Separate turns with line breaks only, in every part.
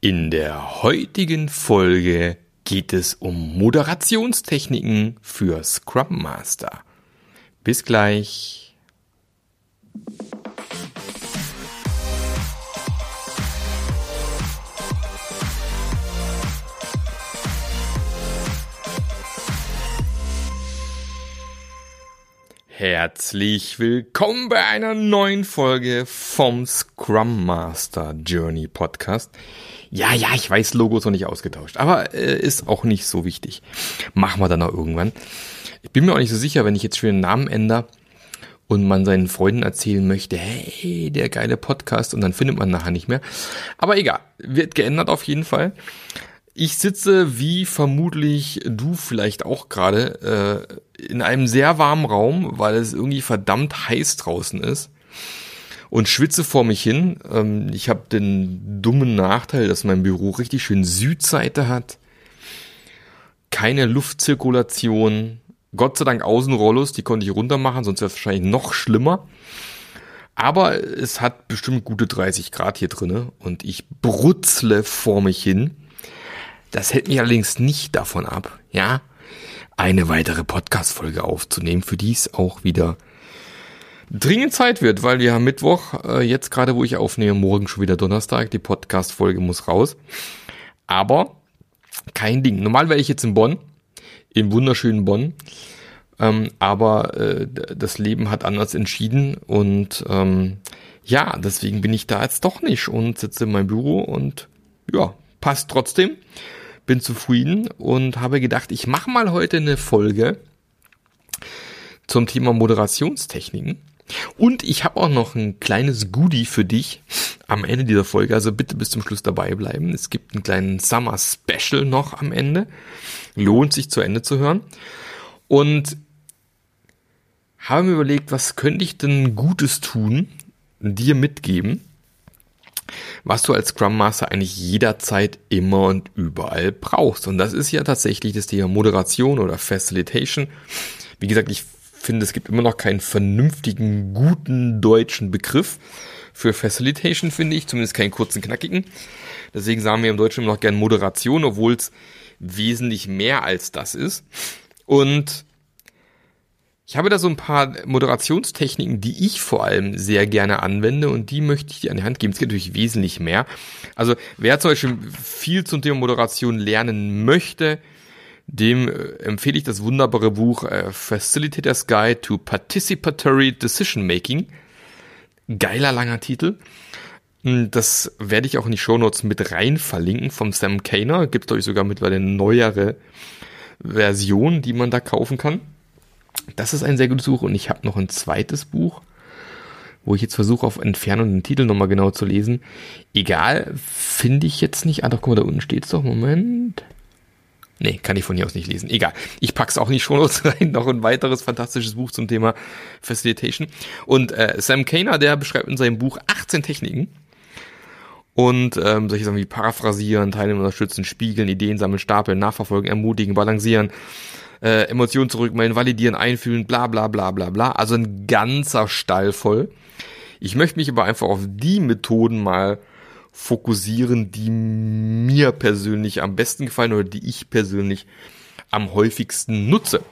In der heutigen Folge geht es um Moderationstechniken für Scrum Master. Bis gleich. Herzlich willkommen bei einer neuen Folge vom Scrum Master Journey Podcast. Ja, ja, ich weiß, Logos noch nicht ausgetauscht, aber äh, ist auch nicht so wichtig. Machen wir dann noch irgendwann. Ich bin mir auch nicht so sicher, wenn ich jetzt schon den Namen ändere und man seinen Freunden erzählen möchte, hey, der geile Podcast und dann findet man nachher nicht mehr. Aber egal, wird geändert auf jeden Fall. Ich sitze, wie vermutlich du vielleicht auch gerade, äh, in einem sehr warmen Raum, weil es irgendwie verdammt heiß draußen ist und schwitze vor mich hin. Ähm, ich habe den dummen Nachteil, dass mein Büro richtig schön Südseite hat. Keine Luftzirkulation. Gott sei Dank Außenrollos, die konnte ich runter machen, sonst wäre es wahrscheinlich noch schlimmer. Aber es hat bestimmt gute 30 Grad hier drinne und ich brutzle vor mich hin. Das hält mich allerdings nicht davon ab, ja, eine weitere Podcast-Folge aufzunehmen, für die es auch wieder dringend Zeit wird, weil wir haben Mittwoch, äh, jetzt gerade wo ich aufnehme, morgen schon wieder Donnerstag, die Podcast-Folge muss raus. Aber kein Ding. Normal wäre ich jetzt in Bonn, im wunderschönen Bonn. Ähm, aber äh, das Leben hat anders entschieden und ähm, ja, deswegen bin ich da jetzt doch nicht und sitze in meinem Büro und ja, passt trotzdem bin zufrieden und habe gedacht, ich mache mal heute eine Folge zum Thema Moderationstechniken. Und ich habe auch noch ein kleines Goodie für dich am Ende dieser Folge. Also bitte bis zum Schluss dabei bleiben. Es gibt einen kleinen Summer Special noch am Ende. Lohnt sich zu Ende zu hören. Und habe mir überlegt, was könnte ich denn Gutes tun, dir mitgeben, was du als Scrum Master eigentlich jederzeit immer und überall brauchst. Und das ist ja tatsächlich das Thema Moderation oder Facilitation. Wie gesagt, ich finde, es gibt immer noch keinen vernünftigen, guten deutschen Begriff für Facilitation, finde ich, zumindest keinen kurzen, knackigen. Deswegen sagen wir im Deutschen immer noch gern Moderation, obwohl es wesentlich mehr als das ist. Und ich habe da so ein paar Moderationstechniken, die ich vor allem sehr gerne anwende und die möchte ich dir an die Hand geben. Es gibt natürlich wesentlich mehr. Also wer zum Beispiel viel zum Thema Moderation lernen möchte, dem äh, empfehle ich das wunderbare Buch äh, Facilitators Guide to Participatory Decision Making. Geiler langer Titel. Hm, das werde ich auch in die Shownotes mit rein verlinken vom Sam Kainer. Gibt euch sogar mittlerweile eine neuere Version, die man da kaufen kann. Das ist ein sehr gutes Buch und ich habe noch ein zweites Buch, wo ich jetzt versuche, auf Entfernung den Titel nochmal genau zu lesen. Egal, finde ich jetzt nicht. Ah, doch, guck mal, da unten steht's doch. Moment. Nee, kann ich von hier aus nicht lesen. Egal. Ich pack's auch nicht schon rein. Noch ein weiteres fantastisches Buch zum Thema Facilitation. Und äh, Sam Kainer, der beschreibt in seinem Buch 18 Techniken. Und ähm, solche Sachen wie paraphrasieren, Teilnehmer unterstützen, spiegeln, Ideen sammeln, stapeln, nachverfolgen, ermutigen, balancieren, äh, Emotionen zurückmelden, validieren, einfühlen, bla bla bla bla bla. Also ein ganzer Stall voll. Ich möchte mich aber einfach auf die Methoden mal fokussieren, die mir persönlich am besten gefallen oder die ich persönlich am häufigsten nutze.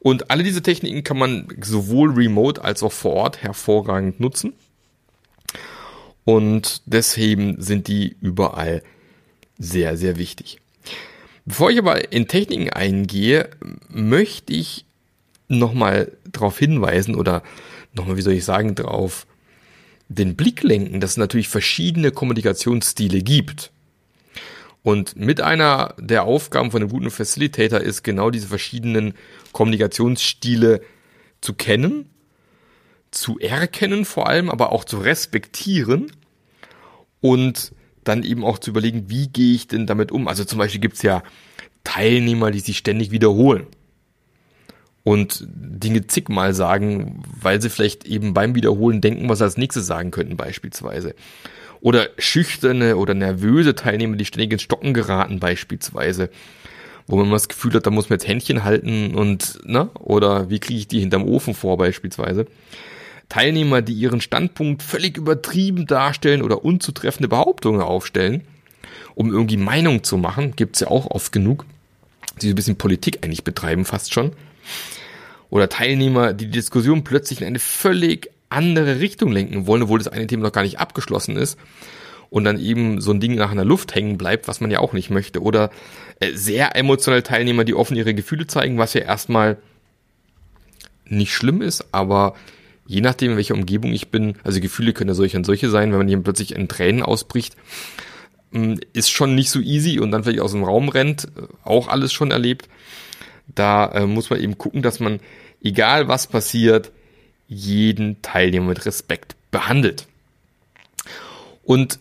Und alle diese Techniken kann man sowohl remote als auch vor Ort hervorragend nutzen. Und deswegen sind die überall sehr, sehr wichtig. Bevor ich aber in Techniken eingehe, möchte ich nochmal darauf hinweisen oder nochmal, wie soll ich sagen, darauf den Blick lenken, dass es natürlich verschiedene Kommunikationsstile gibt. Und mit einer der Aufgaben von einem guten Facilitator ist genau diese verschiedenen Kommunikationsstile zu kennen, zu erkennen vor allem, aber auch zu respektieren und dann eben auch zu überlegen, wie gehe ich denn damit um? Also zum Beispiel gibt's ja Teilnehmer, die sich ständig wiederholen und Dinge zigmal sagen, weil sie vielleicht eben beim Wiederholen denken, was sie als nächstes sagen könnten beispielsweise. Oder schüchterne oder nervöse Teilnehmer, die ständig ins Stocken geraten beispielsweise. Wo man das Gefühl hat, da muss man jetzt Händchen halten und, ne? Oder wie kriege ich die hinterm Ofen vor beispielsweise. Teilnehmer, die ihren Standpunkt völlig übertrieben darstellen oder unzutreffende Behauptungen aufstellen. um irgendwie Meinung zu machen. Gibt's ja auch oft genug, die so ein bisschen Politik eigentlich betreiben, fast schon. Oder Teilnehmer, die die Diskussion plötzlich in eine völlig andere Richtung lenken wollen, obwohl das eine Thema noch gar nicht abgeschlossen ist und dann eben so ein Ding nach einer Luft hängen bleibt, was man ja auch nicht möchte. Oder äh, sehr emotionale Teilnehmer, die offen ihre Gefühle zeigen, was ja erstmal nicht schlimm ist, aber je nachdem, in welcher Umgebung ich bin, also Gefühle können ja solche und solche sein, wenn man hier plötzlich in Tränen ausbricht, mm, ist schon nicht so easy und dann vielleicht aus dem Raum rennt, auch alles schon erlebt. Da äh, muss man eben gucken, dass man, egal was passiert, jeden Teilnehmer mit Respekt behandelt. Und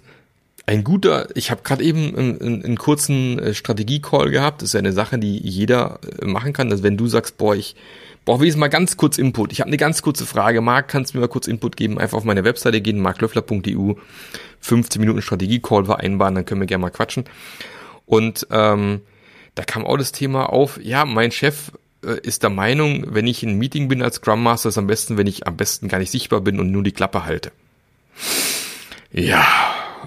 ein guter, ich habe gerade eben einen, einen kurzen äh, Strategie-Call gehabt, das ist ja eine Sache, die jeder äh, machen kann, dass wenn du sagst, boah, ich brauche wenigstens mal ganz kurz Input, ich habe eine ganz kurze Frage, Marc, kannst du mir mal kurz Input geben, einfach auf meine Webseite gehen, marklöffler.eu, 15 Minuten Strategie-Call vereinbaren, dann können wir gerne mal quatschen. Und ähm, da kam auch das Thema auf, ja, mein Chef äh, ist der Meinung, wenn ich in einem Meeting bin als Scrum Master, ist am besten, wenn ich am besten gar nicht sichtbar bin und nur die Klappe halte. Ja,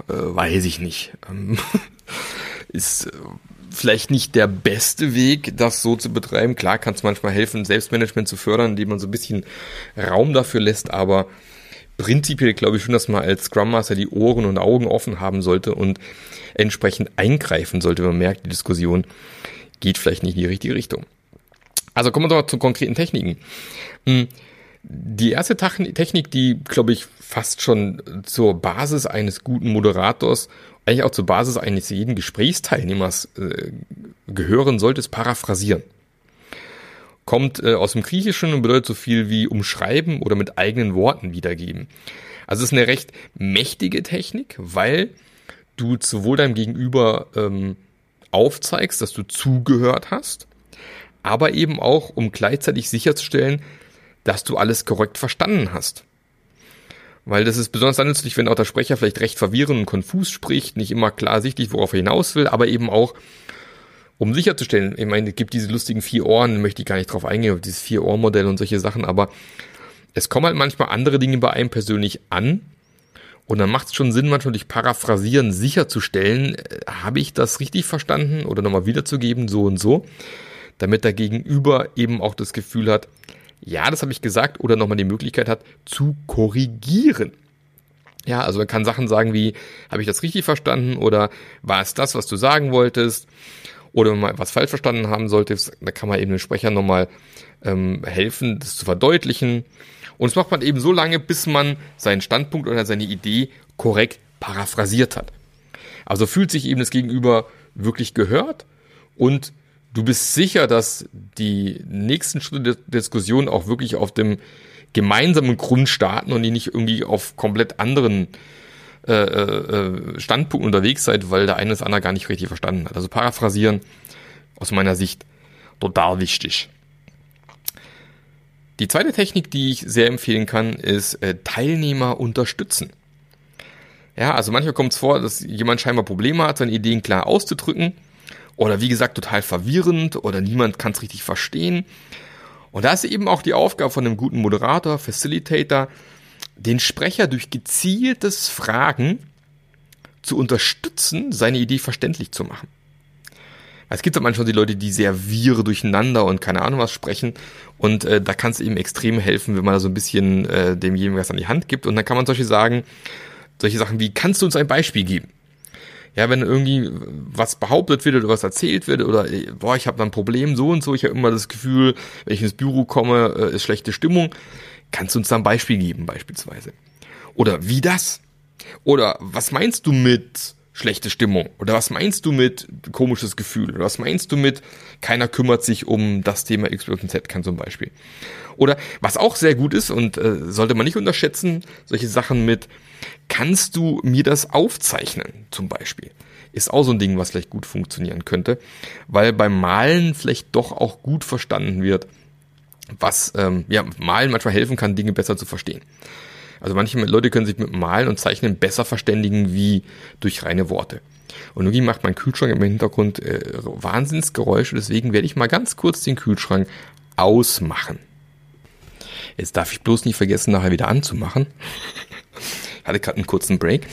äh, weiß ich nicht. Ähm, ist äh, vielleicht nicht der beste Weg, das so zu betreiben. Klar kann es manchmal helfen, Selbstmanagement zu fördern, indem man so ein bisschen Raum dafür lässt, aber prinzipiell glaube ich schon, dass man als Scrum Master die Ohren und Augen offen haben sollte und entsprechend eingreifen sollte, wenn man merkt, die Diskussion geht vielleicht nicht in die richtige Richtung. Also kommen wir doch zu konkreten Techniken. Die erste Technik, die, glaube ich, fast schon zur Basis eines guten Moderators, eigentlich auch zur Basis eines jeden Gesprächsteilnehmers äh, gehören sollte, ist Paraphrasieren. Kommt äh, aus dem Griechischen und bedeutet so viel wie umschreiben oder mit eigenen Worten wiedergeben. Also es ist eine recht mächtige Technik, weil du sowohl deinem Gegenüber ähm, aufzeigst, dass du zugehört hast, aber eben auch, um gleichzeitig sicherzustellen, dass du alles korrekt verstanden hast. Weil das ist besonders dann nützlich, wenn auch der Sprecher vielleicht recht verwirrend und konfus spricht, nicht immer klar sichtlich, worauf er hinaus will, aber eben auch, um sicherzustellen, ich meine, es gibt diese lustigen vier Ohren, möchte ich gar nicht drauf eingehen, dieses Vier-Ohr-Modell und solche Sachen, aber es kommen halt manchmal andere Dinge bei einem persönlich an und dann macht es schon Sinn, manchmal durch Paraphrasieren sicherzustellen, äh, habe ich das richtig verstanden oder nochmal wiederzugeben, so und so, damit der Gegenüber eben auch das Gefühl hat, ja, das habe ich gesagt, oder nochmal die Möglichkeit hat, zu korrigieren. Ja, also man kann Sachen sagen wie, habe ich das richtig verstanden oder war es das, was du sagen wolltest? Oder wenn man was falsch verstanden haben sollte, da kann man eben dem Sprecher nochmal ähm, helfen, das zu verdeutlichen. Und das macht man eben so lange, bis man seinen Standpunkt oder seine Idee korrekt paraphrasiert hat. Also fühlt sich eben das Gegenüber wirklich gehört und du bist sicher, dass die nächsten Schritte der Diskussion auch wirklich auf dem gemeinsamen Grund starten und ihr nicht irgendwie auf komplett anderen äh, äh, Standpunkten unterwegs seid, weil der eine das andere gar nicht richtig verstanden hat. Also paraphrasieren aus meiner Sicht total wichtig. Die zweite Technik, die ich sehr empfehlen kann, ist äh, Teilnehmer unterstützen. Ja, also manchmal kommt es vor, dass jemand scheinbar Probleme hat, seine Ideen klar auszudrücken oder wie gesagt total verwirrend oder niemand kann es richtig verstehen. Und da ist eben auch die Aufgabe von einem guten Moderator, Facilitator, den Sprecher durch gezieltes Fragen zu unterstützen, seine Idee verständlich zu machen. Es gibt ja manchmal die Leute, die sehr wirre durcheinander und keine Ahnung was sprechen. Und äh, da kann es eben extrem helfen, wenn man da so ein bisschen äh, demjenigen was an die Hand gibt. Und dann kann man solche sagen, solche Sachen wie, kannst du uns ein Beispiel geben? Ja, wenn irgendwie was behauptet wird oder was erzählt wird oder boah, ich habe da ein Problem so und so, ich habe immer das Gefühl, wenn ich ins Büro komme, äh, ist schlechte Stimmung, kannst du uns da ein Beispiel geben beispielsweise? Oder wie das? Oder was meinst du mit schlechte Stimmung? Oder was meinst du mit komisches Gefühl? Oder was meinst du mit keiner kümmert sich um das Thema X, Y, Z kann zum Beispiel? Oder was auch sehr gut ist und äh, sollte man nicht unterschätzen, solche Sachen mit kannst du mir das aufzeichnen zum Beispiel? Ist auch so ein Ding, was vielleicht gut funktionieren könnte, weil beim Malen vielleicht doch auch gut verstanden wird, was ähm, ja Malen manchmal helfen kann, Dinge besser zu verstehen. Also manche Leute können sich mit Malen und Zeichnen besser verständigen wie durch reine Worte. Und irgendwie macht mein Kühlschrank im Hintergrund äh, Wahnsinnsgeräusche, deswegen werde ich mal ganz kurz den Kühlschrank ausmachen. Jetzt darf ich bloß nicht vergessen, nachher wieder anzumachen. Hatte gerade einen kurzen Break.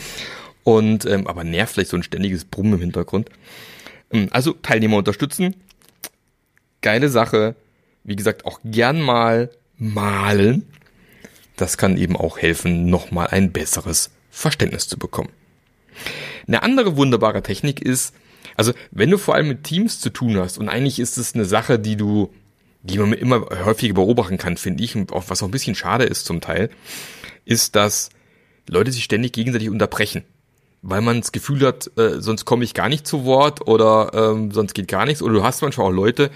Und ähm, aber nervt vielleicht so ein ständiges Brummen im Hintergrund. Ähm, also Teilnehmer unterstützen. Geile Sache. Wie gesagt, auch gern mal malen. Das kann eben auch helfen, nochmal ein besseres Verständnis zu bekommen. Eine andere wunderbare Technik ist, also wenn du vor allem mit Teams zu tun hast und eigentlich ist es eine Sache, die du, die man immer häufiger beobachten kann, finde ich, und auch was auch ein bisschen schade ist zum Teil, ist, dass Leute sich ständig gegenseitig unterbrechen weil man das Gefühl hat, äh, sonst komme ich gar nicht zu Wort oder ähm, sonst geht gar nichts. Oder du hast manchmal auch Leute,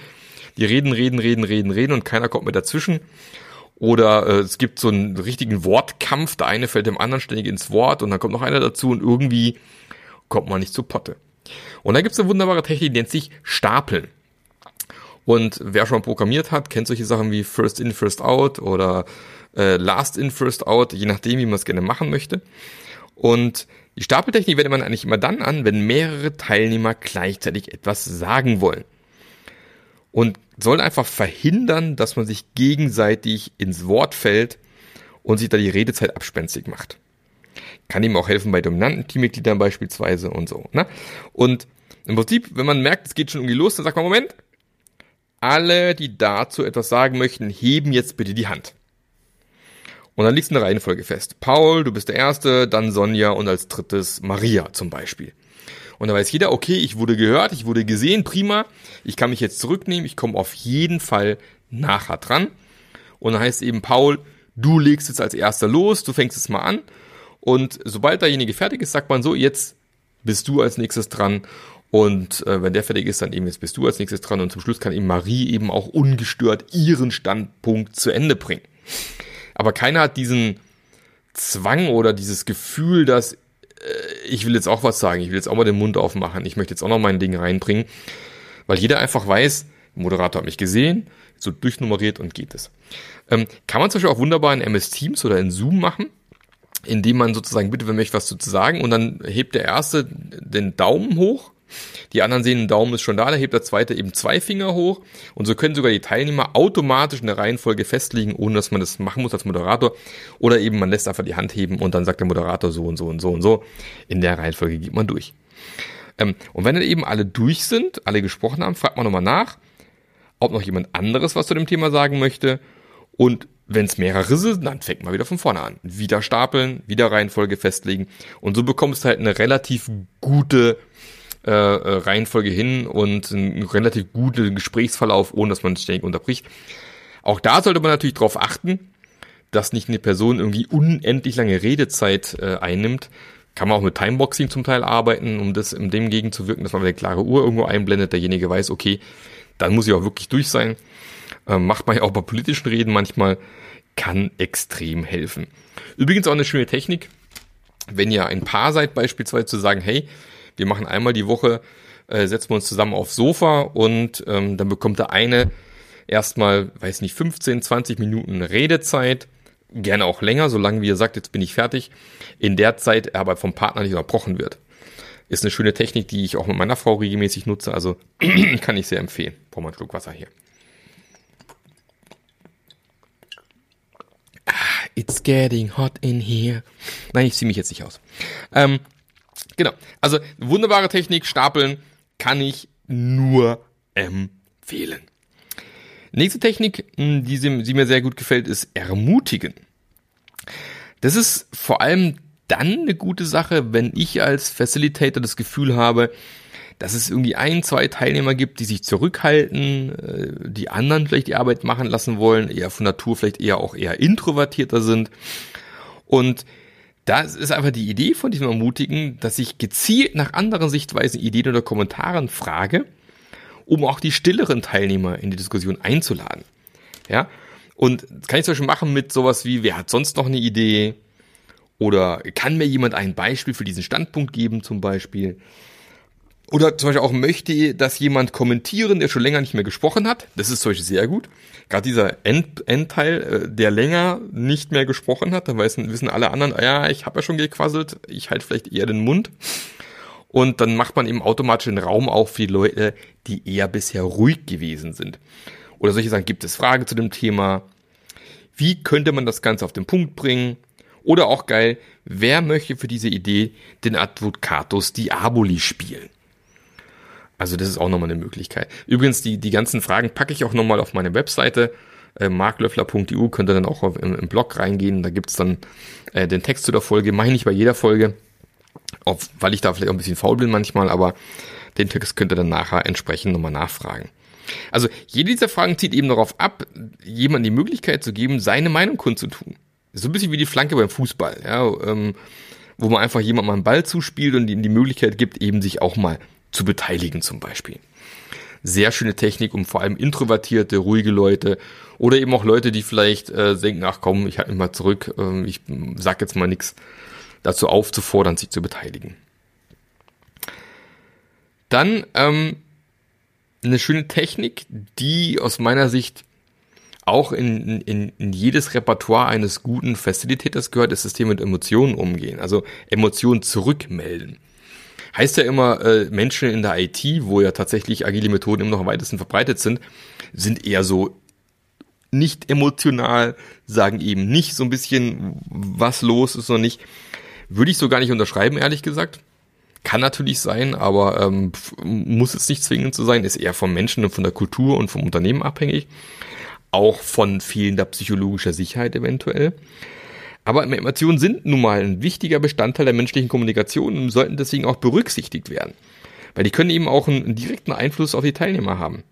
die reden, reden, reden, reden, reden und keiner kommt mehr dazwischen. Oder äh, es gibt so einen richtigen Wortkampf, der eine fällt dem anderen ständig ins Wort und dann kommt noch einer dazu und irgendwie kommt man nicht zu Potte. Und da gibt es eine wunderbare Technik, die nennt sich Stapeln. Und wer schon mal programmiert hat, kennt solche Sachen wie First In, First Out oder äh, Last In, First Out, je nachdem, wie man es gerne machen möchte. Und die Stapeltechnik wendet man eigentlich immer dann an, wenn mehrere Teilnehmer gleichzeitig etwas sagen wollen. Und soll einfach verhindern, dass man sich gegenseitig ins Wort fällt und sich da die Redezeit abspenstig macht. Kann ihm auch helfen bei dominanten Teammitgliedern beispielsweise und so. Ne? Und im Prinzip, wenn man merkt, es geht schon irgendwie los, dann sagt man, Moment, alle, die dazu etwas sagen möchten, heben jetzt bitte die Hand. Und dann liegt eine Reihenfolge fest. Paul, du bist der Erste, dann Sonja und als drittes Maria zum Beispiel. Und da weiß jeder, okay, ich wurde gehört, ich wurde gesehen, prima. Ich kann mich jetzt zurücknehmen, ich komme auf jeden Fall nachher dran. Und dann heißt eben, Paul, du legst jetzt als Erster los, du fängst jetzt mal an. Und sobald derjenige fertig ist, sagt man so, jetzt bist du als nächstes dran. Und äh, wenn der fertig ist, dann eben jetzt bist du als nächstes dran. Und zum Schluss kann eben Marie eben auch ungestört ihren Standpunkt zu Ende bringen. Aber keiner hat diesen Zwang oder dieses Gefühl, dass äh, ich will jetzt auch was sagen, ich will jetzt auch mal den Mund aufmachen, ich möchte jetzt auch noch mein Ding reinbringen, weil jeder einfach weiß, der Moderator hat mich gesehen, so durchnummeriert und geht es. Ähm, kann man zum Beispiel auch wunderbar in MS Teams oder in Zoom machen, indem man sozusagen, bitte, wenn möchte was zu sagen, und dann hebt der Erste den Daumen hoch die anderen sehen, ein Daumen ist schon da, da hebt der zweite eben zwei Finger hoch und so können sogar die Teilnehmer automatisch eine Reihenfolge festlegen, ohne dass man das machen muss als Moderator. Oder eben man lässt einfach die Hand heben und dann sagt der Moderator so und so und so und so. In der Reihenfolge geht man durch. Ähm, und wenn dann eben alle durch sind, alle gesprochen haben, fragt man nochmal nach, ob noch jemand anderes was zu dem Thema sagen möchte. Und wenn es mehrere sind, dann fängt man wieder von vorne an. Wieder stapeln, wieder Reihenfolge festlegen. Und so bekommst du halt eine relativ gute äh, äh, Reihenfolge hin und einen relativ guten Gesprächsverlauf, ohne dass man ständig unterbricht. Auch da sollte man natürlich darauf achten, dass nicht eine Person irgendwie unendlich lange Redezeit äh, einnimmt. Kann man auch mit Timeboxing zum Teil arbeiten, um das in dem gegenzuwirken, dass man eine klare Uhr irgendwo einblendet, derjenige weiß, okay, dann muss ich auch wirklich durch sein. Äh, macht man ja auch bei politischen Reden manchmal, kann extrem helfen. Übrigens auch eine schöne Technik, wenn ihr ein Paar seid beispielsweise zu sagen, hey, wir machen einmal die Woche, äh, setzen wir uns zusammen aufs Sofa und ähm, dann bekommt der eine erstmal, weiß nicht, 15, 20 Minuten Redezeit, gerne auch länger, solange wie er sagt, jetzt bin ich fertig, in der Zeit er aber vom Partner nicht unterbrochen wird. Ist eine schöne Technik, die ich auch mit meiner Frau regelmäßig nutze, also kann ich sehr empfehlen. Brauchen wir einen Schluck Wasser hier. Ah, it's getting hot in here. Nein, ich ziehe mich jetzt nicht aus. Ähm, Genau. Also wunderbare Technik, Stapeln kann ich nur empfehlen. Nächste Technik, hm, die, die mir sehr gut gefällt, ist ermutigen. Das ist vor allem dann eine gute Sache, wenn ich als Facilitator das Gefühl habe, dass es irgendwie ein, zwei Teilnehmer gibt, die sich zurückhalten, äh, die anderen vielleicht die Arbeit machen lassen wollen, eher von Natur vielleicht eher auch eher introvertierter sind. Und das ist einfach die Idee von diesem Ermutigen, dass ich gezielt nach anderen Sichtweisen, Ideen oder Kommentaren frage, um auch die stilleren Teilnehmer in die Diskussion einzuladen. Ja, und das kann ich zum Beispiel machen mit sowas wie, wer hat sonst noch eine Idee? Oder kann mir jemand ein Beispiel für diesen Standpunkt geben, zum Beispiel? Oder zum Beispiel auch möchte, dass jemand kommentieren, der schon länger nicht mehr gesprochen hat. Das ist zum Beispiel sehr gut. Gerade dieser End Endteil, äh, der länger nicht mehr gesprochen hat, da wissen, alle anderen, ja, ich habe ja schon gequasselt, ich halte vielleicht eher den Mund. Und dann macht man eben automatisch den Raum auch für die Leute, die eher bisher ruhig gewesen sind. Oder solche Sachen, gibt es Fragen zu dem Thema? Wie könnte man das Ganze auf den Punkt bringen? Oder auch geil, wer möchte für diese Idee den Advocatus Diaboli spielen? Also das ist auch nochmal eine Möglichkeit. Übrigens, die, die ganzen Fragen packe ich auch nochmal auf meine Webseite äh, marklöffler.eu, könnt ihr dann auch auf, im, im, Blog reingehen, da gibt's dann äh, den Text zu der Folge, mache ich nicht bei jeder Folge, auf, weil ich da vielleicht auch ein bisschen faul bin manchmal, aber den Text könnt ihr dann nachher entsprechend nochmal nachfragen. Also jede dieser Fragen zieht eben darauf ab, jemandem die Möglichkeit zu geben, seine Meinung kundzutun. So ein bisschen wie die Flanke beim Fußball, ja, ähm, wo man einfach jemand mal einen Ball zuspielt und ihm die Möglichkeit gibt, eben sich auch mal zu beteiligen zum Beispiel. Sehr schöne Technik, um vor allem introvertierte, ruhige Leute oder eben auch Leute, die vielleicht äh, denken, ach komm, ich halte mich mal zurück, äh, ich sag jetzt mal nichts, dazu aufzufordern, sich zu beteiligen. Dann ähm, eine schöne Technik, die aus meiner Sicht auch in, in, in jedes Repertoire eines guten Facilitators gehört, ist das Thema mit Emotionen umgehen. Also Emotionen zurückmelden. Heißt ja immer, äh, Menschen in der IT, wo ja tatsächlich agile Methoden immer noch am weitesten verbreitet sind, sind eher so nicht emotional, sagen eben nicht so ein bisschen, was los ist oder nicht. Würde ich so gar nicht unterschreiben, ehrlich gesagt. Kann natürlich sein, aber ähm, muss es nicht zwingend zu sein, ist eher vom Menschen und von der Kultur und vom Unternehmen abhängig. Auch von fehlender psychologischer Sicherheit eventuell. Aber Emotionen sind nun mal ein wichtiger Bestandteil der menschlichen Kommunikation und sollten deswegen auch berücksichtigt werden. Weil die können eben auch einen direkten Einfluss auf die Teilnehmer haben.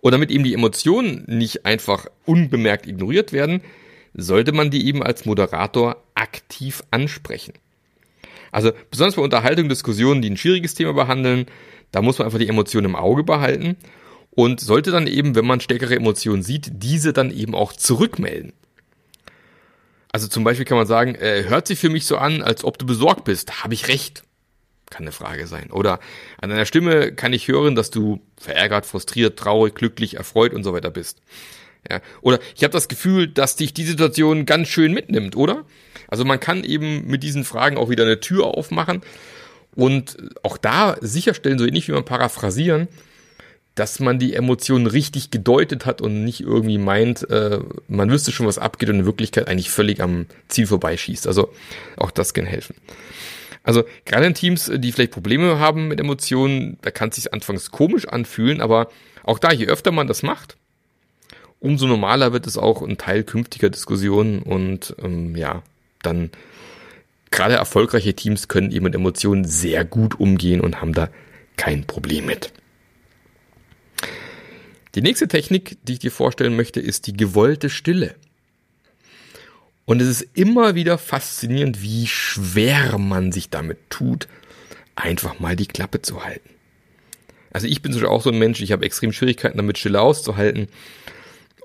Und damit eben die Emotionen nicht einfach unbemerkt ignoriert werden, sollte man die eben als Moderator aktiv ansprechen. Also besonders bei Unterhaltung, Diskussionen, die ein schwieriges Thema behandeln, da muss man einfach die Emotionen im Auge behalten und sollte dann eben, wenn man stärkere Emotionen sieht, diese dann eben auch zurückmelden. Also zum Beispiel kann man sagen, äh, hört sich für mich so an, als ob du besorgt bist. Habe ich recht? Kann eine Frage sein. Oder an deiner Stimme kann ich hören, dass du verärgert, frustriert, traurig, glücklich, erfreut und so weiter bist. Ja. Oder ich habe das Gefühl, dass dich die Situation ganz schön mitnimmt, oder? Also man kann eben mit diesen Fragen auch wieder eine Tür aufmachen und auch da sicherstellen, so ähnlich wie man paraphrasieren, dass man die Emotionen richtig gedeutet hat und nicht irgendwie meint, äh, man wüsste schon, was abgeht und in Wirklichkeit eigentlich völlig am Ziel vorbeischießt. Also auch das kann helfen. Also gerade in Teams, die vielleicht Probleme haben mit Emotionen, da kann es sich anfangs komisch anfühlen, aber auch da, je öfter man das macht, umso normaler wird es auch ein Teil künftiger Diskussionen und ähm, ja, dann gerade erfolgreiche Teams können eben mit Emotionen sehr gut umgehen und haben da kein Problem mit. Die nächste Technik, die ich dir vorstellen möchte, ist die gewollte Stille. Und es ist immer wieder faszinierend, wie schwer man sich damit tut, einfach mal die Klappe zu halten. Also ich bin zum auch so ein Mensch, ich habe extrem Schwierigkeiten damit, Stille auszuhalten.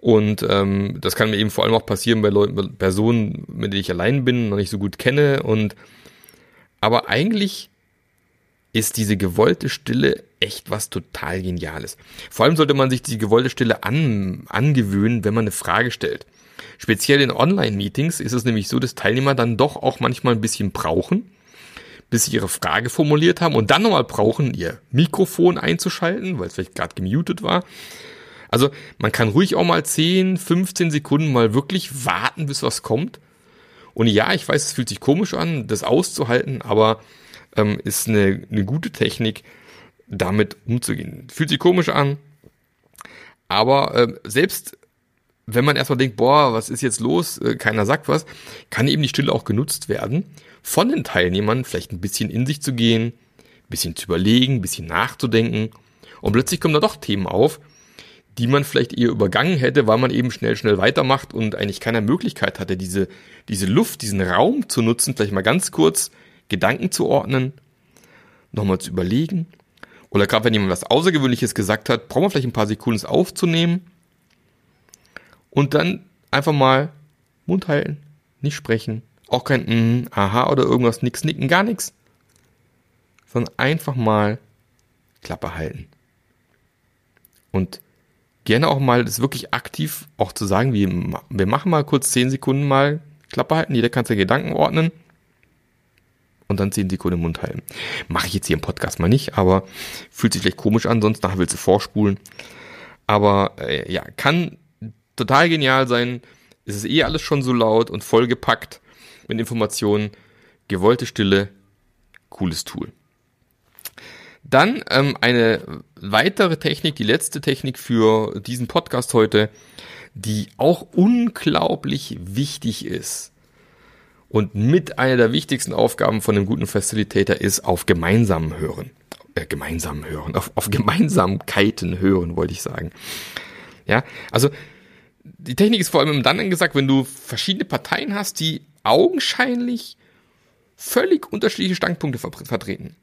Und ähm, das kann mir eben vor allem auch passieren bei Leuten, Personen, mit denen ich allein bin, noch nicht so gut kenne. Und aber eigentlich ist diese gewollte Stille echt was total Geniales. Vor allem sollte man sich die gewollte Stille an, angewöhnen, wenn man eine Frage stellt. Speziell in Online-Meetings ist es nämlich so, dass Teilnehmer dann doch auch manchmal ein bisschen brauchen, bis sie ihre Frage formuliert haben und dann nochmal brauchen, ihr Mikrofon einzuschalten, weil es vielleicht gerade gemutet war also man kann ruhig auch mal 10, 15 Sekunden mal wirklich warten, bis was kommt. Und ja, ich weiß, es fühlt sich komisch an, das auszuhalten, aber ähm, ist eine, eine gute Technik, damit umzugehen. Fühlt sich komisch an, aber äh, selbst wenn man erstmal denkt, boah, was ist jetzt los, äh, keiner sagt was, kann eben die Stille auch genutzt werden, von den Teilnehmern vielleicht ein bisschen in sich zu gehen, ein bisschen zu überlegen, ein bisschen nachzudenken. Und plötzlich kommen da doch Themen auf, die man vielleicht eher übergangen hätte, weil man eben schnell, schnell weitermacht und eigentlich keine Möglichkeit hatte, diese, diese Luft, diesen Raum zu nutzen, vielleicht mal ganz kurz Gedanken zu ordnen, nochmal zu überlegen. Oder gerade wenn jemand was Außergewöhnliches gesagt hat, braucht man vielleicht ein paar Sekunden es aufzunehmen und dann einfach mal Mund halten, nicht sprechen, auch kein mm, aha oder irgendwas, nix nicken, gar nichts, sondern einfach mal Klappe halten. Und gerne auch mal das wirklich aktiv auch zu sagen, wie, wir machen mal kurz zehn Sekunden mal Klappe halten, jeder kann seine Gedanken ordnen und dann zehn Sekunden Mund halten. Mache ich jetzt hier im Podcast mal nicht, aber fühlt sich vielleicht komisch an, sonst nachher willst du vorspulen. Aber äh, ja, kann total genial sein. Es ist eh alles schon so laut und vollgepackt. mit Informationen, gewollte Stille, cooles Tool. Dann ähm, eine weitere Technik, die letzte Technik für diesen Podcast heute, die auch unglaublich wichtig ist. Und mit einer der wichtigsten Aufgaben von einem guten Facilitator ist auf gemeinsamen Hören. Äh, gemeinsamen Hören, auf, auf Gemeinsamkeiten hören, wollte ich sagen. Ja, also die Technik ist vor allem dann angesagt, wenn du verschiedene Parteien hast, die augenscheinlich völlig unterschiedliche Standpunkte vertreten.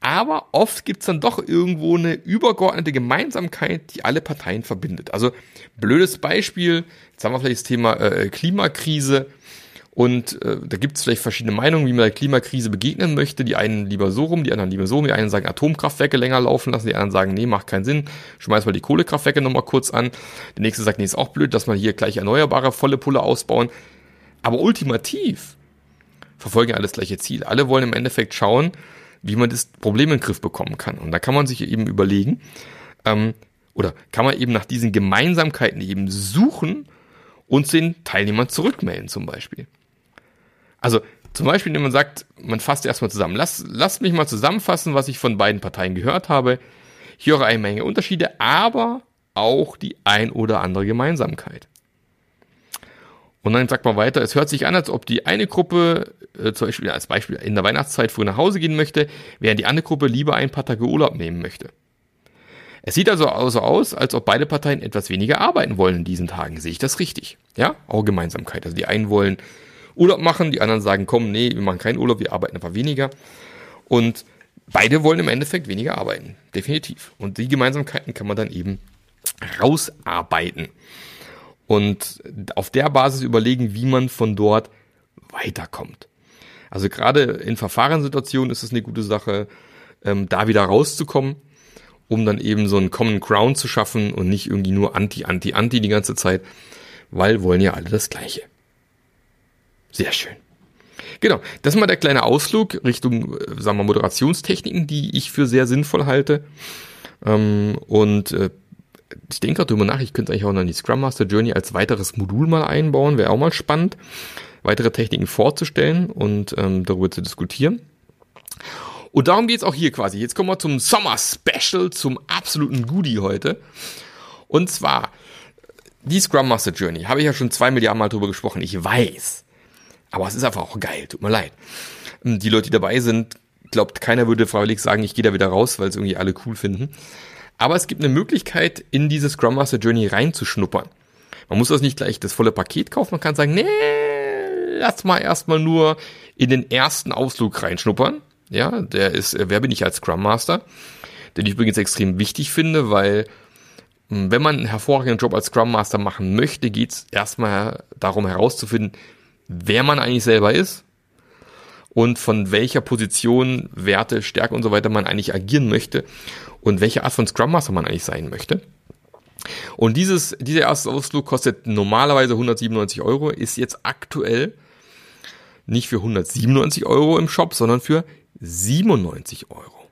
Aber oft gibt's dann doch irgendwo eine übergeordnete Gemeinsamkeit, die alle Parteien verbindet. Also blödes Beispiel, jetzt haben wir vielleicht das Thema äh, Klimakrise und äh, da gibt's vielleicht verschiedene Meinungen, wie man der Klimakrise begegnen möchte. Die einen lieber so rum, die anderen lieber so rum. Die einen sagen Atomkraftwerke länger laufen lassen, die anderen sagen, nee, macht keinen Sinn, schmeiß mal die Kohlekraftwerke nochmal kurz an. Der nächste sagt, nee, ist auch blöd, dass man hier gleich erneuerbare volle Pulle ausbauen. Aber ultimativ verfolgen alles gleiche Ziel. Alle wollen im Endeffekt schauen, wie man das Problem in den Griff bekommen kann. Und da kann man sich eben überlegen, ähm, oder kann man eben nach diesen Gemeinsamkeiten eben suchen und den Teilnehmern zurückmelden zum Beispiel. Also zum Beispiel, wenn man sagt, man fasst erstmal zusammen. Lass, lasst mich mal zusammenfassen, was ich von beiden Parteien gehört habe. Ich höre eine Menge Unterschiede, aber auch die ein oder andere Gemeinsamkeit. Und dann sagt man weiter, es hört sich an, als ob die eine Gruppe, äh, zum Beispiel als Beispiel in der Weihnachtszeit früh nach Hause gehen möchte, während die andere Gruppe lieber ein paar Tage Urlaub nehmen möchte. Es sieht also so aus, als ob beide Parteien etwas weniger arbeiten wollen in diesen Tagen. Sehe ich das richtig? Ja, auch Gemeinsamkeit. Also die einen wollen Urlaub machen, die anderen sagen, komm, nee, wir machen keinen Urlaub, wir arbeiten einfach weniger. Und beide wollen im Endeffekt weniger arbeiten. Definitiv. Und die Gemeinsamkeiten kann man dann eben rausarbeiten und auf der Basis überlegen, wie man von dort weiterkommt. Also gerade in Verfahrenssituationen ist es eine gute Sache, ähm, da wieder rauszukommen, um dann eben so einen Common Ground zu schaffen und nicht irgendwie nur Anti, Anti, Anti die ganze Zeit, weil wollen ja alle das Gleiche. Sehr schön. Genau, das ist mal der kleine Ausflug Richtung, äh, sagen wir, Moderationstechniken, die ich für sehr sinnvoll halte. Ähm, und äh, ich denke darüber nach, ich könnte eigentlich auch noch die Scrum Master Journey als weiteres Modul mal einbauen, wäre auch mal spannend, weitere Techniken vorzustellen und ähm, darüber zu diskutieren. Und darum geht's auch hier quasi. Jetzt kommen wir zum Sommer Special, zum absoluten Goodie heute. Und zwar die Scrum Master Journey. Habe ich ja schon zwei Milliarden Mal drüber gesprochen. Ich weiß. Aber es ist einfach auch geil. Tut mir leid. Die Leute, die dabei sind, glaubt, keiner würde freiwillig sagen, ich gehe da wieder raus, weil es irgendwie alle cool finden. Aber es gibt eine Möglichkeit, in diese Scrum Master Journey reinzuschnuppern. Man muss das nicht gleich das volle Paket kaufen. Man kann sagen, nee, lass mal erstmal nur in den ersten Ausflug reinschnuppern. Ja, der ist, äh, wer bin ich als Scrum Master? Den ich übrigens extrem wichtig finde, weil hm, wenn man einen hervorragenden Job als Scrum Master machen möchte, geht es erstmal darum herauszufinden, wer man eigentlich selber ist und von welcher Position, Werte, Stärke und so weiter man eigentlich agieren möchte und welche Art von Scrum Master man eigentlich sein möchte. Und dieses, dieser erste Ausflug kostet normalerweise 197 Euro, ist jetzt aktuell nicht für 197 Euro im Shop, sondern für 97 Euro.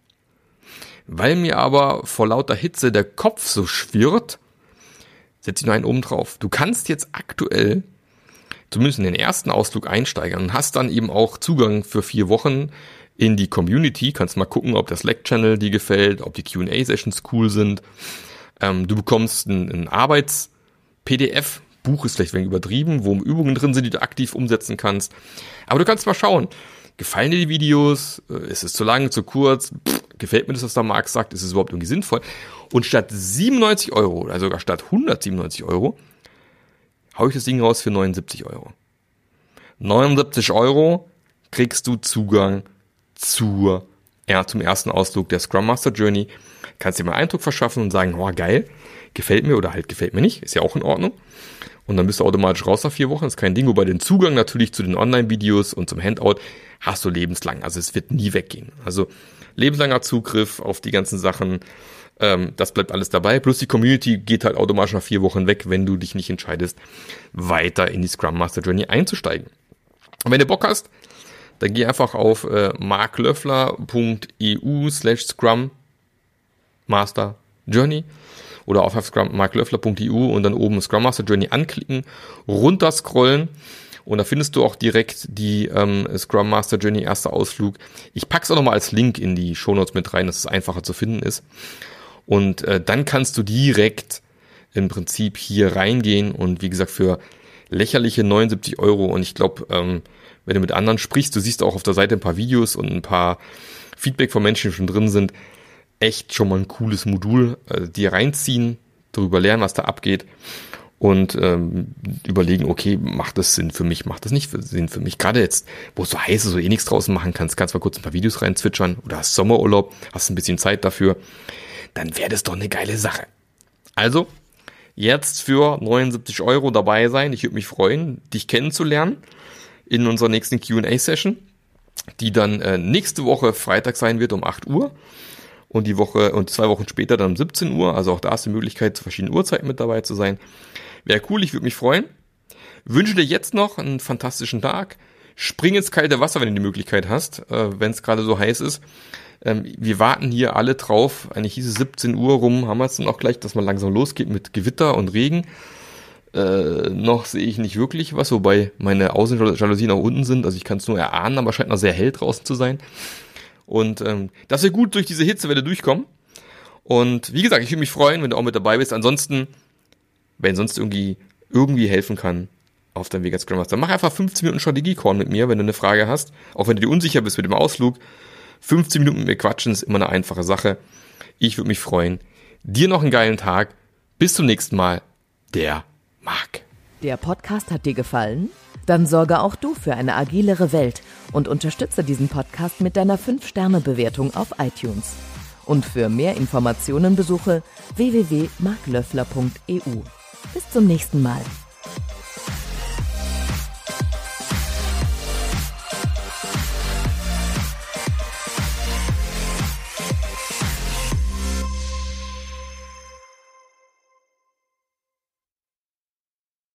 Weil mir aber vor lauter Hitze der Kopf so schwirrt, setze ich noch einen oben drauf. Du kannst jetzt aktuell zumindest in den ersten Ausflug einsteigern und hast dann eben auch Zugang für vier Wochen in die Community, kannst mal gucken, ob das Slack-Channel dir gefällt, ob die Q&A-Sessions cool sind. Ähm, du bekommst ein, ein Arbeits-PDF, Buch ist vielleicht wenig übertrieben, wo Übungen drin sind, die du aktiv umsetzen kannst. Aber du kannst mal schauen, gefallen dir die Videos, äh, ist es zu lang, zu kurz, Pff, gefällt mir das, was der Marc sagt, ist es überhaupt irgendwie sinnvoll? Und statt 97 Euro, oder sogar statt 197 Euro, hau ich das Ding raus für 79 Euro. 79 Euro kriegst du Zugang zur, ja, zum ersten Ausflug der Scrum Master Journey. Kannst dir mal Eindruck verschaffen und sagen, oh geil, gefällt mir oder halt gefällt mir nicht, ist ja auch in Ordnung. Und dann bist du automatisch raus nach vier Wochen, ist kein Ding. Wobei den Zugang natürlich zu den Online-Videos und zum Handout hast du lebenslang. Also es wird nie weggehen. Also lebenslanger Zugriff auf die ganzen Sachen, ähm, das bleibt alles dabei. Plus die Community geht halt automatisch nach vier Wochen weg, wenn du dich nicht entscheidest, weiter in die Scrum Master Journey einzusteigen. Und wenn du Bock hast, dann geh einfach auf äh, marklöffler.eu slash Scrum Master Journey oder auf marklöffler.eu und dann oben Scrum Master Journey anklicken, runterscrollen Und da findest du auch direkt die ähm, Scrum Master Journey erster Ausflug. Ich pack's auch nochmal als Link in die Show Notes mit rein, dass es einfacher zu finden ist. Und äh, dann kannst du direkt im Prinzip hier reingehen und wie gesagt für lächerliche 79 Euro und ich glaube, ähm, wenn du mit anderen sprichst, du siehst auch auf der Seite ein paar Videos und ein paar Feedback von Menschen, die schon drin sind, echt schon mal ein cooles Modul, äh, die reinziehen, darüber lernen, was da abgeht und ähm, überlegen, okay, macht das Sinn für mich, macht das nicht Sinn für mich. Gerade jetzt, wo es so heiß ist, so eh nichts draußen machen kannst, kannst mal kurz ein paar Videos reinzwitschern oder hast Sommerurlaub, hast ein bisschen Zeit dafür, dann wäre das doch eine geile Sache. Also, jetzt für 79 Euro dabei sein. Ich würde mich freuen, dich kennenzulernen in unserer nächsten QA-Session, die dann äh, nächste Woche Freitag sein wird um 8 Uhr und die Woche und zwei Wochen später dann um 17 Uhr. Also auch da ist die Möglichkeit, zu verschiedenen Uhrzeiten mit dabei zu sein. Wäre cool, ich würde mich freuen. Wünsche dir jetzt noch einen fantastischen Tag. Spring ins kalte Wasser, wenn du die Möglichkeit hast, äh, wenn es gerade so heiß ist. Ähm, wir warten hier alle drauf. Eigentlich hieß es 17 Uhr rum, haben wir es dann auch gleich, dass man langsam losgeht mit Gewitter und Regen. Äh, noch sehe ich nicht wirklich was, wobei meine Außenjalousien auch unten sind. Also ich kann es nur erahnen, aber scheint noch sehr hell draußen zu sein. Und ähm, dass wir gut durch diese Hitzewelle durchkommen. Und wie gesagt, ich würde mich freuen, wenn du auch mit dabei bist. Ansonsten, wenn sonst irgendwie irgendwie helfen kann, auf deinem Weg als Scrum Master, mach einfach 15 Minuten Strategie-Call mit mir, wenn du eine Frage hast. Auch wenn du dir unsicher bist mit dem Ausflug. 15 Minuten mit mir quatschen ist immer eine einfache Sache. Ich würde mich freuen. Dir noch einen geilen Tag. Bis zum nächsten Mal. Der Marc.
Der Podcast hat dir gefallen? Dann sorge auch du für eine agilere Welt und unterstütze diesen Podcast mit deiner 5-Sterne-Bewertung auf iTunes. Und für mehr Informationen besuche www.marklöffler.eu. Bis zum nächsten Mal.